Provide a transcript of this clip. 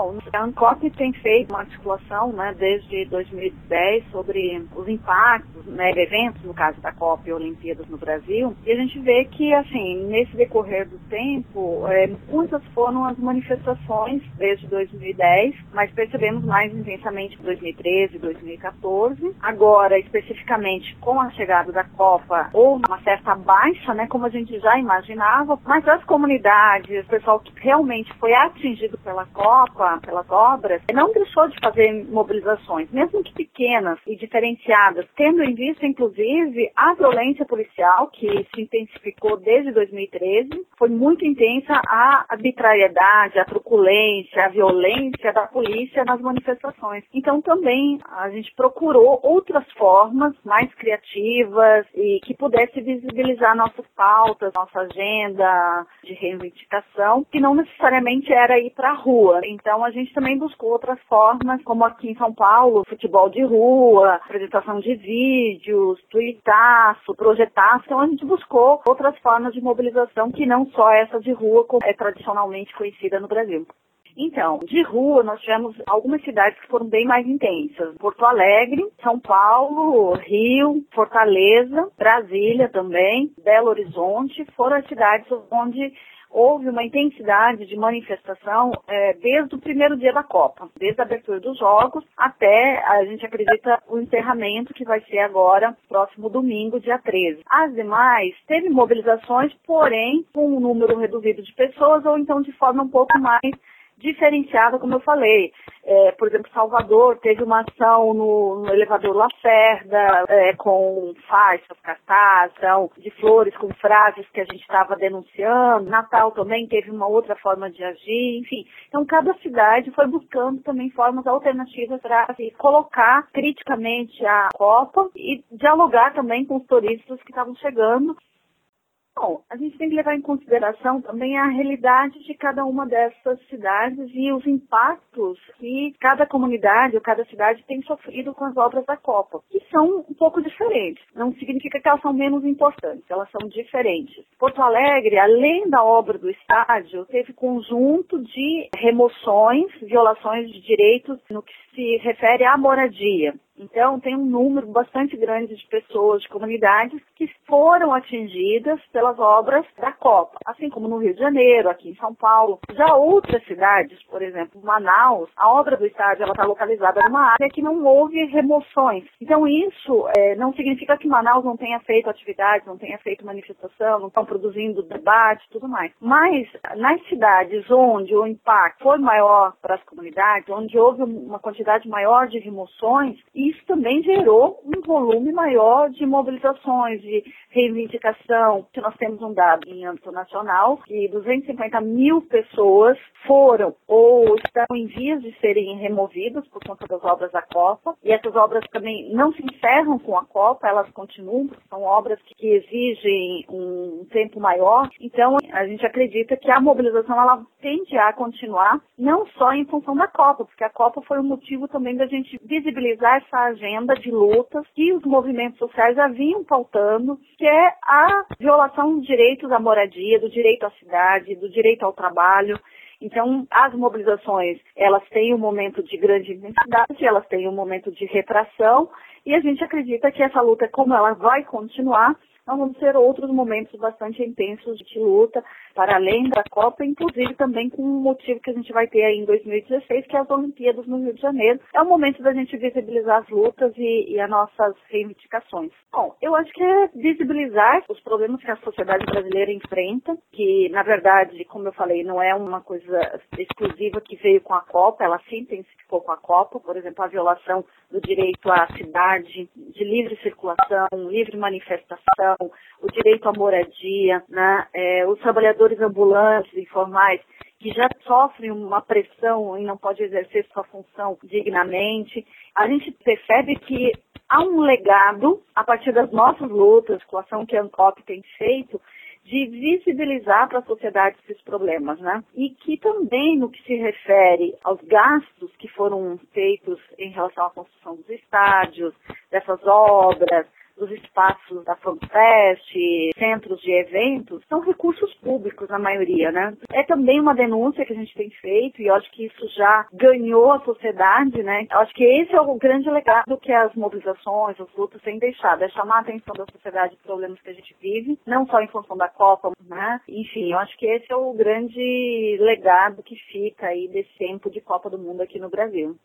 Bom, a ANCOP tem feito uma articulação né, desde 2010 sobre os impactos, né, eventos, no caso da COP e Olimpíadas no Brasil, e a gente vê que, assim, nesse decorrer do tempo, é, muitas foram as manifestações desde 2010, mas percebemos mais intensamente em 2013, 2014. Agora, especificamente com a chegada da Copa, houve uma certa baixa, né, como a gente já imaginava, mas as comunidades, o pessoal que realmente foi atingido pela Copa, pelas obras, não deixou de fazer mobilizações, mesmo que pequenas e diferenciadas, tendo em vista, inclusive, a violência policial, que se intensificou desde 2013, foi muito intensa a arbitrariedade, a truculência, a violência da polícia nas manifestações. Então, também a gente procurou outras formas mais criativas e que pudesse visibilizar nossas pautas, nossa agenda de reivindicação, que não necessariamente era ir para a rua. Então, a gente também buscou outras formas, como aqui em São Paulo, futebol de rua, apresentação de vídeos, tuitaço, projetaço. Então, a gente buscou outras formas de mobilização que não só essa de rua, como é tradicionalmente conhecida no Brasil. Então, de rua, nós tivemos algumas cidades que foram bem mais intensas. Porto Alegre, São Paulo, Rio, Fortaleza, Brasília também, Belo Horizonte, foram as cidades onde houve uma intensidade de manifestação é, desde o primeiro dia da Copa, desde a abertura dos jogos até, a gente acredita, o encerramento que vai ser agora, próximo domingo, dia 13. As demais, teve mobilizações, porém, com um número reduzido de pessoas ou então de forma um pouco mais diferenciada, como eu falei. É, por exemplo, Salvador teve uma ação no, no elevador Lacerda, é, com faixas, cartazes, de flores com frases que a gente estava denunciando. Natal também teve uma outra forma de agir, enfim. Então, cada cidade foi buscando também formas alternativas para colocar criticamente a Copa e dialogar também com os turistas que estavam chegando Bom, a gente tem que levar em consideração também a realidade de cada uma dessas cidades e os impactos que cada comunidade ou cada cidade tem sofrido com as obras da Copa, que são um pouco diferentes. Não significa que elas são menos importantes, elas são diferentes. Porto Alegre, além da obra do estádio, teve conjunto de remoções, violações de direitos no que se refere à moradia. Então, tem um número bastante grande de pessoas, de comunidades, que foram atingidas pelas obras da Copa, assim como no Rio de Janeiro, aqui em São Paulo. Já outras cidades, por exemplo, Manaus, a obra do estádio está localizada numa área que não houve remoções. Então, isso é, não significa que Manaus não tenha feito atividades, não tenha feito manifestação, não estão produzindo debate tudo mais. Mas, nas cidades onde o impacto foi maior para as comunidades, onde houve uma quantidade maior de remoções, e isso também gerou um volume maior de mobilizações, de reivindicação. Nós temos um dado em âmbito nacional que 250 mil pessoas foram ou estão em vias de serem removidas por conta das obras da Copa. E essas obras também não se encerram com a Copa, elas continuam, são obras que exigem um tempo maior. Então, a gente acredita que a mobilização ela tende a continuar, não só em função da Copa, porque a Copa foi um motivo também da gente visibilizar essa agenda de lutas que os movimentos sociais já vinham pautando, que é a violação dos direitos à moradia, do direito à cidade, do direito ao trabalho. Então, as mobilizações, elas têm um momento de grande intensidade, elas têm um momento de retração, e a gente acredita que essa luta, como ela vai continuar, vamos ter outros momentos bastante intensos de luta, para além da Copa, inclusive também com um motivo que a gente vai ter aí em 2016, que é as Olimpíadas no Rio de Janeiro. É o momento da gente visibilizar as lutas e, e as nossas reivindicações. Bom, eu acho que é visibilizar os problemas que a sociedade brasileira enfrenta, que na verdade, como eu falei, não é uma coisa exclusiva que veio com a Copa, ela se intensificou com a Copa, por exemplo, a violação do direito à cidade, de livre circulação, livre manifestação, o direito à moradia, né? É, os trabalhadores ambulantes, informais, que já sofrem uma pressão e não pode exercer sua função dignamente. A gente percebe que há um legado, a partir das nossas lutas, com a ação que a ANCOP tem feito, de visibilizar para a sociedade esses problemas, né? E que também, no que se refere aos gastos que foram feitos em relação à construção dos estádios, dessas obras, dos espaços da FanFest, centros de eventos, são recursos públicos na maioria, né? É também uma denúncia que a gente tem feito e eu acho que isso já ganhou a sociedade, né? Eu acho que esse é o grande legado que as mobilizações, os lutas têm deixado, é chamar a atenção da sociedade para problemas que a gente vive, não só em função da Copa, né? Enfim, eu acho que esse é o grande legado que fica aí desse tempo de Copa do Mundo aqui no Brasil.